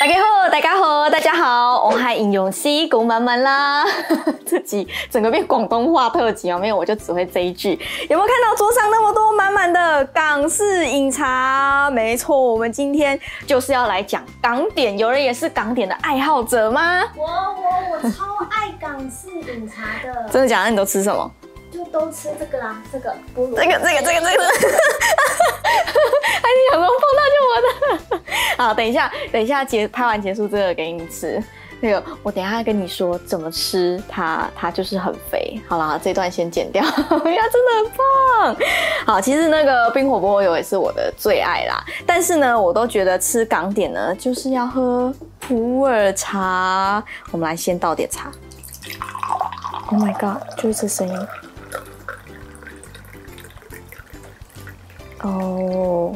大家好，大家好，大家好，我嗨应用西拱满满啦！这集整个变广东话特辑啊，没有我就只会这一句。有没有看到桌上那么多满满的港式饮茶？没错，我们今天就是要来讲港点。有人也是港点的爱好者吗？我我我超爱港式饮茶的。真的假的？你都吃什么？就都吃这个啦，这个菠萝。这个这个这个这个。这个、还是想说碰到就我的。好，等一下，等一下结拍完结束这个给你吃。那个我等一下跟你说怎么吃它，它就是很肥。好啦，这段先剪掉。呀，真的很棒。好，其实那个冰火菠萝油也是我的最爱啦。但是呢，我都觉得吃港点呢，就是要喝普洱茶。我们来先倒点茶。Oh my god，就是这声音。哦。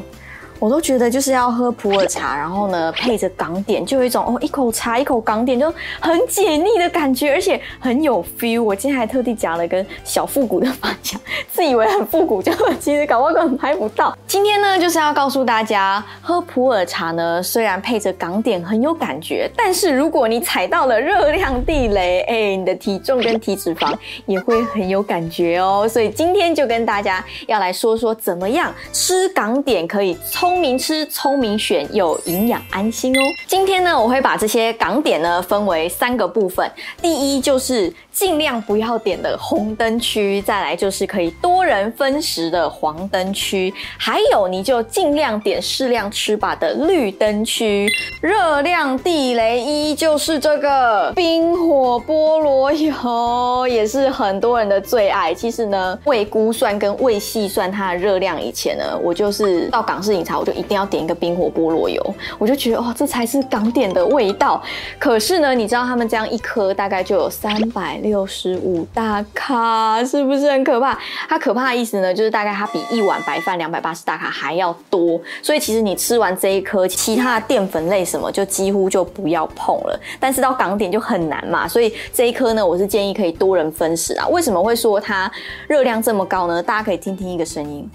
我都觉得就是要喝普洱茶，然后呢配着港点，就有一种哦一口茶一口港点就很解腻的感觉，而且很有 feel。我今天还特地夹了根小复古的发夹，自以为很复古，就其实搞不好根本拍不到。今天呢就是要告诉大家，喝普洱茶呢虽然配着港点很有感觉，但是如果你踩到了热量地雷，哎、你的体重跟体脂肪也会很有感觉哦。所以今天就跟大家要来说说怎么样吃港点可以聪明吃、聪明选又营养安心哦。今天呢，我会把这些港点呢分为三个部分。第一就是尽量不要点的红灯区，再来就是可以多人分食的黄灯区，还有你就尽量点适量吃吧。的绿灯区。热量地雷一就是这个冰火菠萝油，也是很多人的最爱。其实呢，未估算跟未细算它的热量以前呢，我就是到港式饮茶。我就一定要点一个冰火菠萝油，我就觉得哦，这才是港点的味道。可是呢，你知道他们这样一颗大概就有三百六十五大卡，是不是很可怕？它可怕的意思呢，就是大概它比一碗白饭两百八十大卡还要多。所以其实你吃完这一颗，其他的淀粉类什么就几乎就不要碰了。但是到港点就很难嘛，所以这一颗呢，我是建议可以多人分食啊。为什么会说它热量这么高呢？大家可以听听一个声音。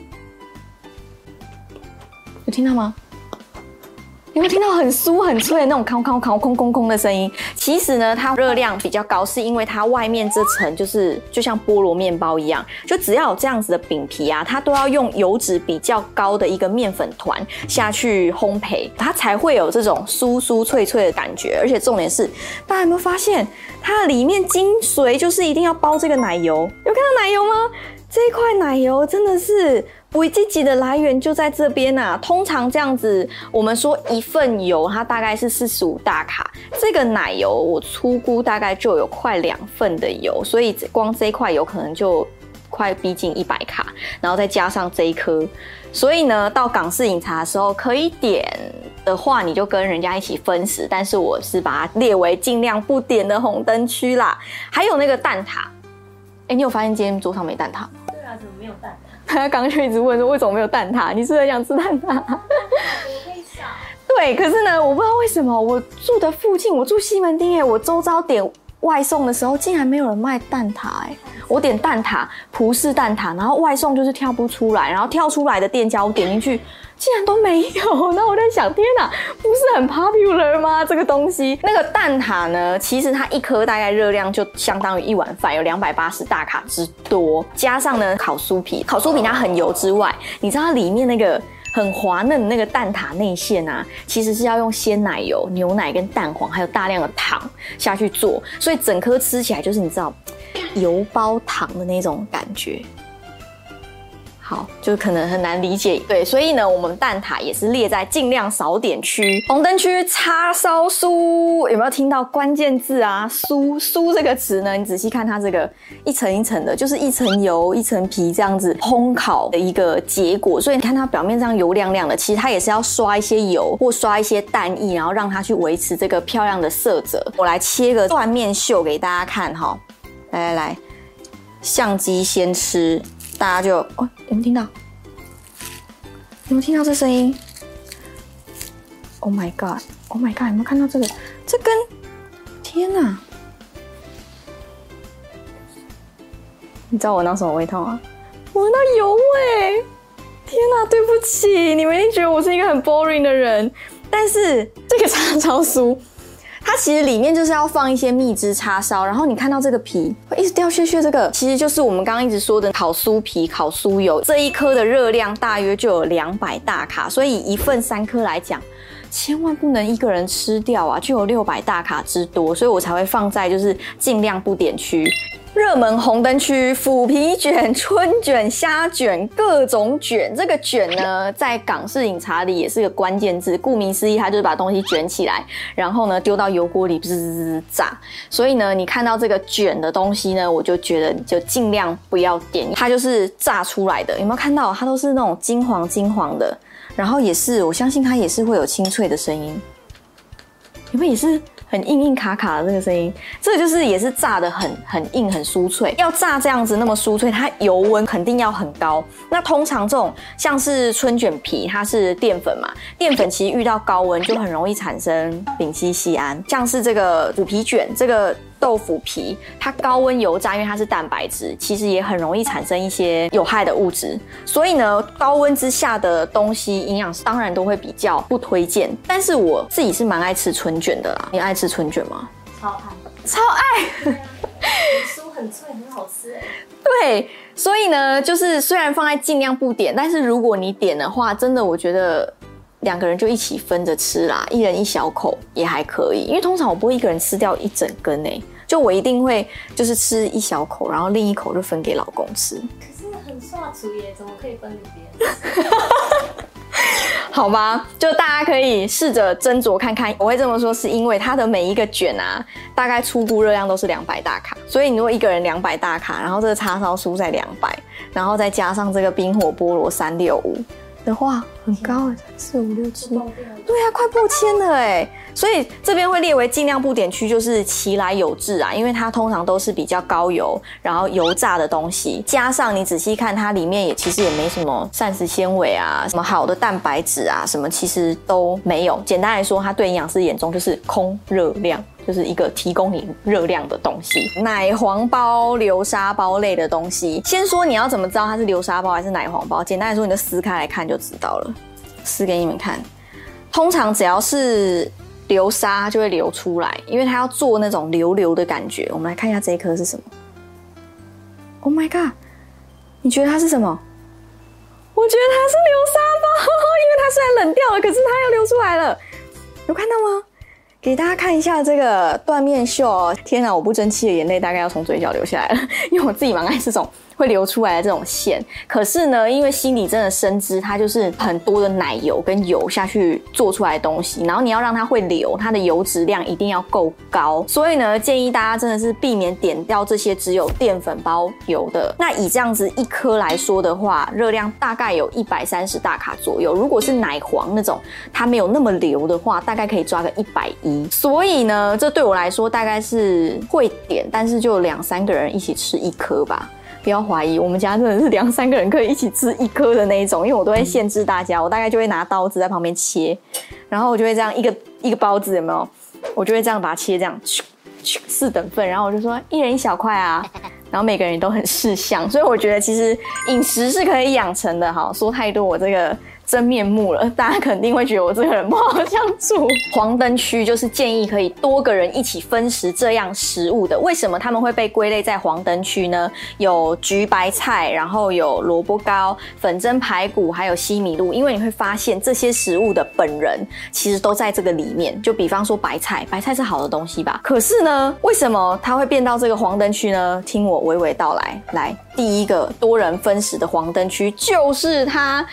有听到吗？你会听到很酥很脆的那种康康康空空空的声音？其实呢，它热量比较高，是因为它外面这层就是就像菠萝面包一样，就只要有这样子的饼皮啊，它都要用油脂比较高的一个面粉团下去烘焙，它才会有这种酥酥脆脆的感觉。而且重点是，大家有没有发现，它里面精髓就是一定要包这个奶油？有看到奶油吗？这一块奶油真的是。维基吉的来源就在这边呐、通常这样子，我们说一份油它大概是四十五大卡，这个奶油我粗估大概就有快两份的油，所以光这一块油可能就快逼近一百卡，然后再加上这一颗，所以呢，到港式饮茶的时候可以点的话，你就跟人家一起分食，但是我是把它列为尽量不点的红灯区啦。还有那个蛋挞，哎，你有发现今天桌上没蛋挞？啊，怎么没有蛋挞？他刚刚就一直问说，为什么没有蛋挞？你是不是想吃蛋挞？对，可是呢，我不知道为什么我住的附近，我住西门町耶，我周遭点外送的时候，竟然没有人卖蛋挞哎！我点蛋挞，葡式蛋挞，然后外送就是跳不出来，然后跳出来的店家我点进去。竟然都没有，那我在想，天哪，不是很 popular 吗？这个东西，那个蛋挞呢？其实它一颗大概热量就相当于一碗饭，有两百八十大卡之多。加上呢，烤酥皮，烤酥皮它很油之外，你知道它里面那个很滑嫩的那个蛋挞内馅啊，其实是要用鲜奶油、牛奶跟蛋黄，还有大量的糖下去做，所以整颗吃起来就是你知道油包糖的那种感觉。好，就可能很难理解，对，所以呢，我们蛋挞也是列在尽量少点区。红灯区叉烧酥有没有听到关键字啊？酥酥这个词呢？你仔细看它这个一层一层的，就是一层油一层皮这样子烘烤的一个结果。所以你看它表面上油亮亮的，其实它也是要刷一些油或刷一些蛋液，然后让它去维持这个漂亮的色泽。我来切个断面秀给大家看哈，来来来，相机先吃。大家就哦，有没有听到？有没有听到这声音？Oh my god！Oh my god！有没有看到这个？这根，天哪！你知道我闻到什么味道吗？我闻到油味！天哪，对不起，你们一定觉得我是一个很 boring 的人，但是这个叉烧酥。它其实里面就是要放一些蜜汁叉烧，然后你看到这个皮会一直掉屑屑，这个其实就是我们刚刚一直说的烤酥皮、烤酥油。这一颗的热量大约就有两百大卡，所以一份三颗来讲，千万不能一个人吃掉啊，就有六百大卡之多，所以我才会放在就是尽量不点区。热门红灯区，腐皮卷、春卷、虾卷，各种卷。这个卷呢，在港式饮茶里也是个关键字。顾名思义，它就是把东西卷起来，然后呢丢到油锅里滋滋滋炸。所以呢，你看到这个卷的东西呢，我就觉得就尽量不要点，它就是炸出来的。有没有看到？它都是那种金黄金黄的，然后也是，我相信它也是会有清脆的声音。有没有也是？很硬硬卡卡的这个声音，这个就是也是炸得很很硬很酥脆。要炸这样子那么酥脆，它油温肯定要很高。那通常这种像是春卷皮，它是淀粉嘛，淀粉其实遇到高温就很容易产生丙烯酰胺。像是这个腐皮卷，这个。豆腐皮，它高温油炸，因为它是蛋白质，其实也很容易产生一些有害的物质。所以呢，高温之下的东西，营养师当然都会比较不推荐。但是我自己是蛮爱吃春卷的啦。你爱吃春卷吗？超爱，超爱。酥很脆，很好吃哎。对，所以呢，就是虽然放在尽量不点，但是如果你点的话，真的我觉得。两个人就一起分着吃啦，一人一小口也还可以。因为通常我不会一个人吃掉一整根诶，就我一定会就是吃一小口，然后另一口就分给老公吃。可是很刷厨耶，怎么可以分给别人？好吧，就大家可以试着斟酌看看。我会这么说，是因为它的每一个卷啊，大概初步热量都是两百大卡，所以你如果一个人两百大卡，然后这个叉烧酥在两百，然后再加上这个冰火菠萝三六五。的话很高，四五六七，对啊，快破千了哎！所以这边会列为尽量不点区，就是其来有自啊，因为它通常都是比较高油，然后油炸的东西，加上你仔细看它里面也其实也没什么膳食纤维啊，什么好的蛋白质啊，什么其实都没有。简单来说，它对营养师眼中就是空热量。就是一个提供你热量的东西，奶黄包、流沙包类的东西。先说你要怎么知道它是流沙包还是奶黄包？简单来说，你就撕开来看就知道了。撕给你们看，通常只要是流沙就会流出来，因为它要做那种流流的感觉。我们来看一下这一颗是什么？Oh my god！你觉得它是什么？我觉得它是流沙包，因为它虽然冷掉了，可是它又流出来了。有看到吗？给大家看一下这个缎面秀哦！天哪，我不争气的眼泪大概要从嘴角流下来了，因为我自己蛮爱这种。会流出来的这种馅，可是呢，因为心里真的深知它就是很多的奶油跟油下去做出来的东西，然后你要让它会流，它的油脂量一定要够高，所以呢，建议大家真的是避免点掉这些只有淀粉包油的。那以这样子一颗来说的话，热量大概有一百三十大卡左右。如果是奶黄那种，它没有那么流的话，大概可以抓个一百一。所以呢，这对我来说大概是会点，但是就两三个人一起吃一颗吧。不要怀疑，我们家真的是两三个人可以一起吃一颗的那一种，因为我都会限制大家，我大概就会拿刀子在旁边切，然后我就会这样一个一个包子有没有？我就会这样把它切这样，四等份，然后我就说一人一小块啊，然后每个人都很识相，所以我觉得其实饮食是可以养成的哈，说太多我这个。真面目了，大家肯定会觉得我这个人不好相处。黄灯区就是建议可以多个人一起分食这样食物的。为什么他们会被归类在黄灯区呢？有橘白菜，然后有萝卜糕、粉蒸排骨，还有西米露。因为你会发现这些食物的本人其实都在这个里面。就比方说白菜，白菜是好的东西吧？可是呢，为什么它会变到这个黄灯区呢？听我娓娓道来。来，第一个多人分食的黄灯区就是它。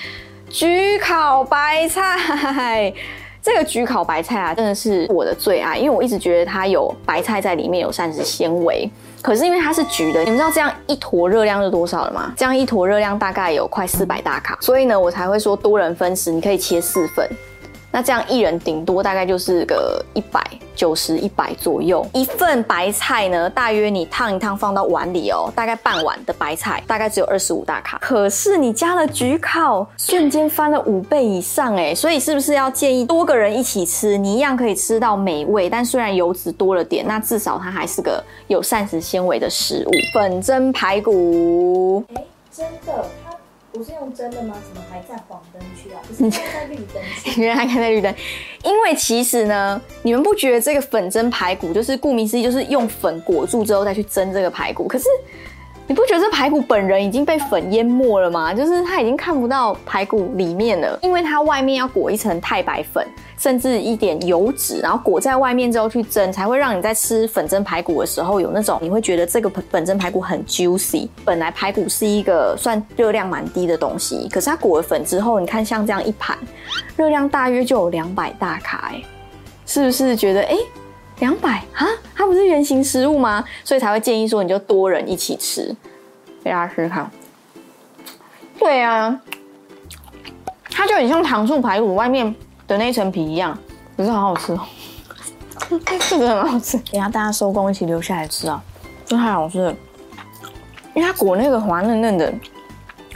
焗烤白菜，这个焗烤白菜啊，真的是我的最爱，因为我一直觉得它有白菜在里面，有膳食纤维。可是因为它是焗的，你们知道这样一坨热量是多少了吗？这样一坨热量大概有快四百大卡，所以呢，我才会说多人分食，你可以切四份。那这样一人顶多大概就是个一百九十一百左右，一份白菜呢，大约你烫一烫放到碗里哦，大概半碗的白菜大概只有二十五大卡，可是你加了焗烤，瞬间翻了五倍以上哎，所以是不是要建议多个人一起吃，你一样可以吃到美味，但虽然油脂多了点，那至少它还是个有膳食纤维的食物。粉蒸排骨，哎，真的。不是用蒸的吗？怎么还在黄灯区啊？不是开在绿灯区？原来开在绿灯，因为其实呢，你们不觉得这个粉蒸排骨就是顾名思义，就是用粉裹住之后再去蒸这个排骨？可是。你不觉得这排骨本人已经被粉淹没了吗？就是它已经看不到排骨里面了，因为它外面要裹一层太白粉，甚至一点油脂，然后裹在外面之后去蒸，才会让你在吃粉蒸排骨的时候有那种你会觉得这个粉蒸排骨很 juicy。本来排骨是一个算热量蛮低的东西，可是它裹了粉之后，你看像这样一盘，热量大约就有两百大卡，哎，是不是觉得哎？两百啊，它不是原型食物吗？所以才会建议说，你就多人一起吃。给大家试试看。对啊，它就很像糖醋排骨外面的那一层皮一样，可是好好吃哦。这个很好吃，等下大家收工一起留下来吃啊，这太好吃了。因为它裹那个滑嫩嫩的，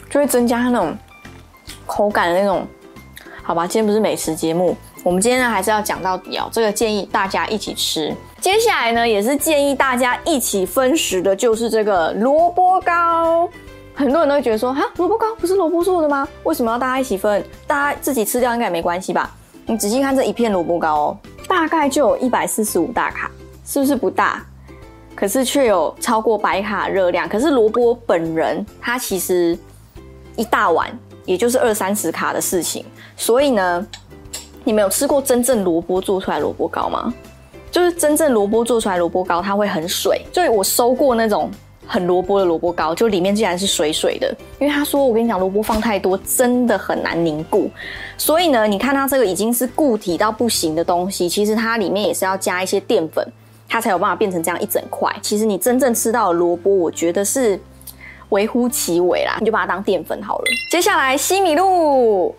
就会增加它那种口感的那种。好吧，今天不是美食节目。我们今天呢还是要讲到底哦，这个建议大家一起吃。接下来呢也是建议大家一起分食的，就是这个萝卜糕。很多人都会觉得说，哈，萝卜糕不是萝卜做的吗？为什么要大家一起分？大家自己吃掉应该也没关系吧？你仔细看这一片萝卜糕哦，大概就有一百四十五大卡，是不是不大？可是却有超过百卡热量。可是萝卜本人它其实一大碗也就是二三十卡的事情，所以呢。你们有吃过真正萝卜做出来萝卜糕吗？就是真正萝卜做出来萝卜糕，它会很水。所以我收过那种很萝卜的萝卜糕，就里面竟然是水水的。因为他说，我跟你讲，萝卜放太多真的很难凝固。所以呢，你看它这个已经是固体到不行的东西，其实它里面也是要加一些淀粉，它才有办法变成这样一整块。其实你真正吃到的萝卜，我觉得是微乎其微啦，你就把它当淀粉好了。接下来西米露。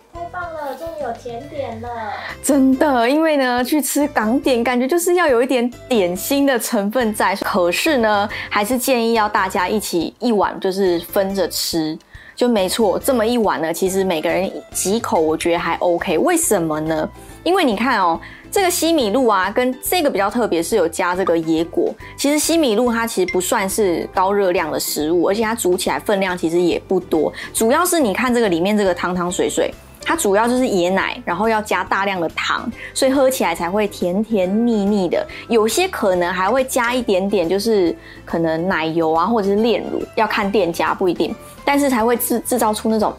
了，终于有甜点了！真的，因为呢，去吃港点，感觉就是要有一点点心的成分在。可是呢，还是建议要大家一起一碗，就是分着吃，就没错。这么一碗呢，其实每个人几口，我觉得还 OK。为什么呢？因为你看哦，这个西米露啊，跟这个比较特别，是有加这个椰果。其实西米露它其实不算是高热量的食物，而且它煮起来分量其实也不多。主要是你看这个里面这个汤汤水水。它主要就是椰奶，然后要加大量的糖，所以喝起来才会甜甜腻腻的。有些可能还会加一点点，就是可能奶油啊，或者是炼乳，要看店家不一定，但是才会制制造出那种。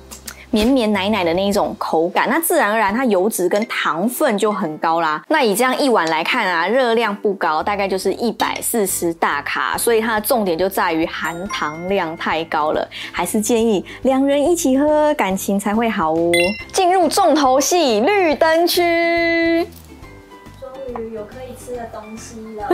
绵绵奶奶的那一种口感，那自然而然它油脂跟糖分就很高啦。那以这样一碗来看啊，热量不高，大概就是一百四十大卡，所以它的重点就在于含糖量太高了，还是建议两人一起喝，感情才会好哦。重头戏，绿灯区。有可以吃的东西了，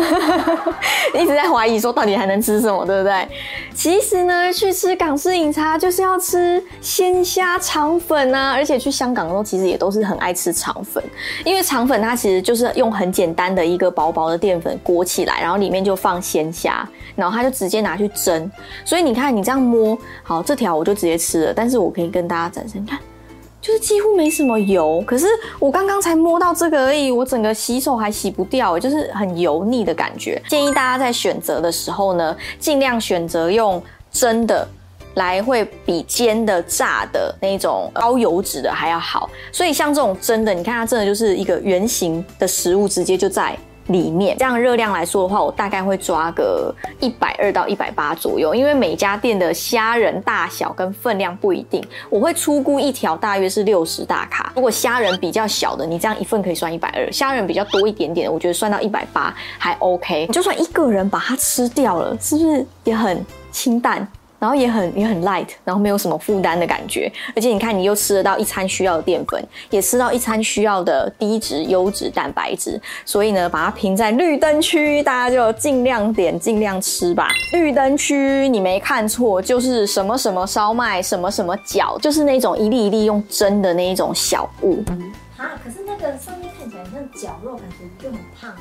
一直在怀疑说到底还能吃什么，对不对？其实呢，去吃港式饮茶就是要吃鲜虾肠粉啊，而且去香港的时候其实也都是很爱吃肠粉，因为肠粉它其实就是用很简单的一个薄薄的淀粉裹起来，然后里面就放鲜虾，然后它就直接拿去蒸。所以你看，你这样摸，好，这条我就直接吃了，但是我可以跟大家展示，你看。就是几乎没什么油，可是我刚刚才摸到这个而已，我整个洗手还洗不掉，就是很油腻的感觉。建议大家在选择的时候呢，尽量选择用蒸的，来会比煎的、炸的那种高油脂的还要好。所以像这种蒸的，你看它真的就是一个圆形的食物，直接就在。里面这样热量来说的话，我大概会抓个一百二到一百八左右，因为每家店的虾仁大小跟分量不一定，我会粗估一条大约是六十大卡。如果虾仁比较小的，你这样一份可以算一百二；虾仁比较多一点点，我觉得算到一百八还 OK。就算一个人把它吃掉了，是不是也很清淡？然后也很也很 light，然后没有什么负担的感觉，而且你看，你又吃得到一餐需要的淀粉，也吃到一餐需要的低脂优质蛋白质，所以呢，把它评在绿灯区，大家就尽量点，尽量吃吧。绿灯区，你没看错，就是什么什么烧麦，什么什么饺，就是那种一粒一粒用蒸的那一种小物。啊，可是那个上面看起来像绞肉，感觉就很胖。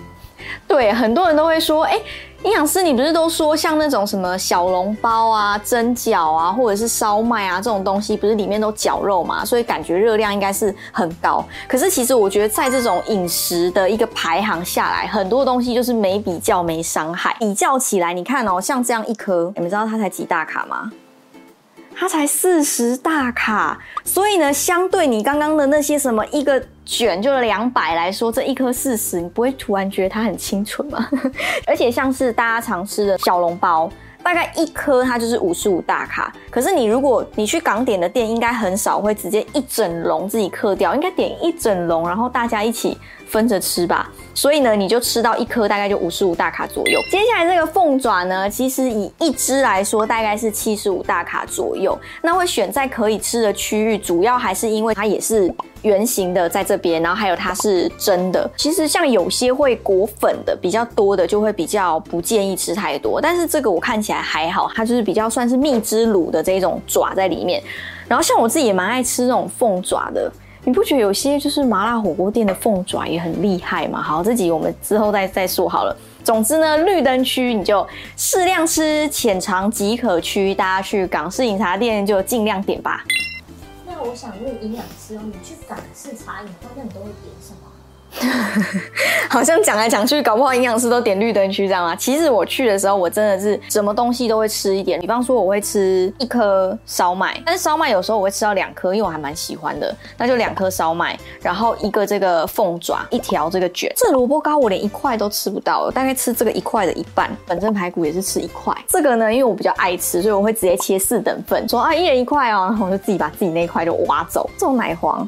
对，很多人都会说，哎，营养师，你不是都说像那种什么小笼包啊、蒸饺啊，或者是烧麦啊这种东西，不是里面都绞肉嘛？所以感觉热量应该是很高。可是其实我觉得，在这种饮食的一个排行下来，很多东西就是没比较没伤害。比较起来，你看哦，像这样一颗，你们知道它才几大卡吗？它才四十大卡，所以呢，相对你刚刚的那些什么一个卷就两百来说，这一颗四十，你不会突然觉得它很清纯吗？而且像是大家常吃的小笼包。大概一颗它就是五十五大卡，可是你如果你去港点的店，应该很少会直接一整笼自己嗑掉，应该点一整笼，然后大家一起分着吃吧。所以呢，你就吃到一颗大概就五十五大卡左右。接下来这个凤爪呢，其实以一只来说大概是七十五大卡左右。那会选在可以吃的区域，主要还是因为它也是。圆形的在这边，然后还有它是蒸的。其实像有些会裹粉的比较多的，就会比较不建议吃太多。但是这个我看起来还好，它就是比较算是蜜汁卤的这种爪在里面。然后像我自己也蛮爱吃这种凤爪的，你不觉得有些就是麻辣火锅店的凤爪也很厉害吗？好，这集我们之后再再说好了。总之呢，绿灯区你就适量吃，浅尝即可区。大家去港式饮茶店就尽量点吧。我想问营养师哦，你去港式茶饮，那你都会点什么？好像讲来讲去，搞不好营养师都点绿灯区这样啊。其实我去的时候，我真的是什么东西都会吃一点。比方说，我会吃一颗烧麦，但是烧麦有时候我会吃到两颗，因为我还蛮喜欢的。那就两颗烧麦，然后一个这个凤爪，一条这个卷。这萝卜糕我连一块都吃不到，大概吃这个一块的一半。本身排骨也是吃一块。这个呢，因为我比较爱吃，所以我会直接切四等份，说啊一人一块哦，然后我就自己把自己那一块就挖走。这种奶黄。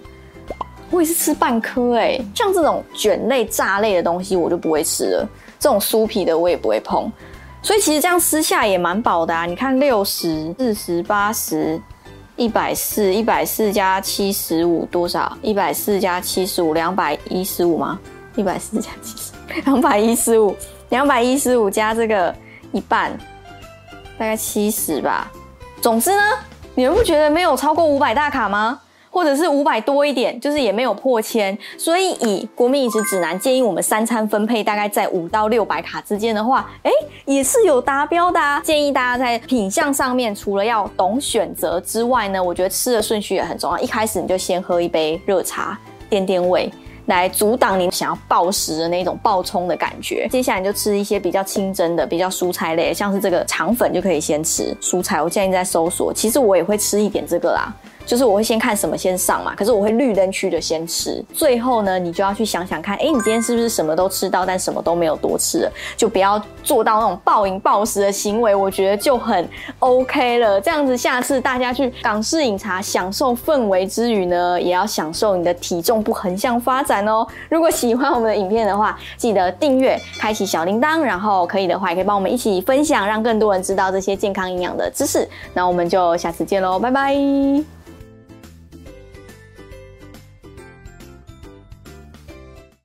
我也是吃半颗哎，像这种卷类、炸类的东西我就不会吃了，这种酥皮的我也不会碰，所以其实这样吃下也蛮饱的啊。你看六十四十八十一百四一百四加七十五多少？一百四加七十五两百一十五吗？一百四加七十两百一十五两百一十五加这个一半，大概七十吧。总之呢，你们不觉得没有超过五百大卡吗？或者是五百多一点，就是也没有破千，所以以国民饮食指南建议我们三餐分配大概在五到六百卡之间的话，哎，也是有达标的啊。建议大家在品相上面，除了要懂选择之外呢，我觉得吃的顺序也很重要。一开始你就先喝一杯热茶垫垫胃，来阻挡你想要暴食的那种暴冲的感觉。接下来你就吃一些比较清蒸的、比较蔬菜类，像是这个肠粉就可以先吃蔬菜。我建议在搜索，其实我也会吃一点这个啦。就是我会先看什么先上嘛，可是我会绿灯区的先吃，最后呢，你就要去想想看，哎，你今天是不是什么都吃到，但什么都没有多吃了，就不要做到那种暴饮暴食的行为，我觉得就很 OK 了。这样子，下次大家去港式饮茶享受氛围之余呢，也要享受你的体重不横向发展哦。如果喜欢我们的影片的话，记得订阅、开启小铃铛，然后可以的话，也可以帮我们一起分享，让更多人知道这些健康营养的知识。那我们就下次见喽，拜拜。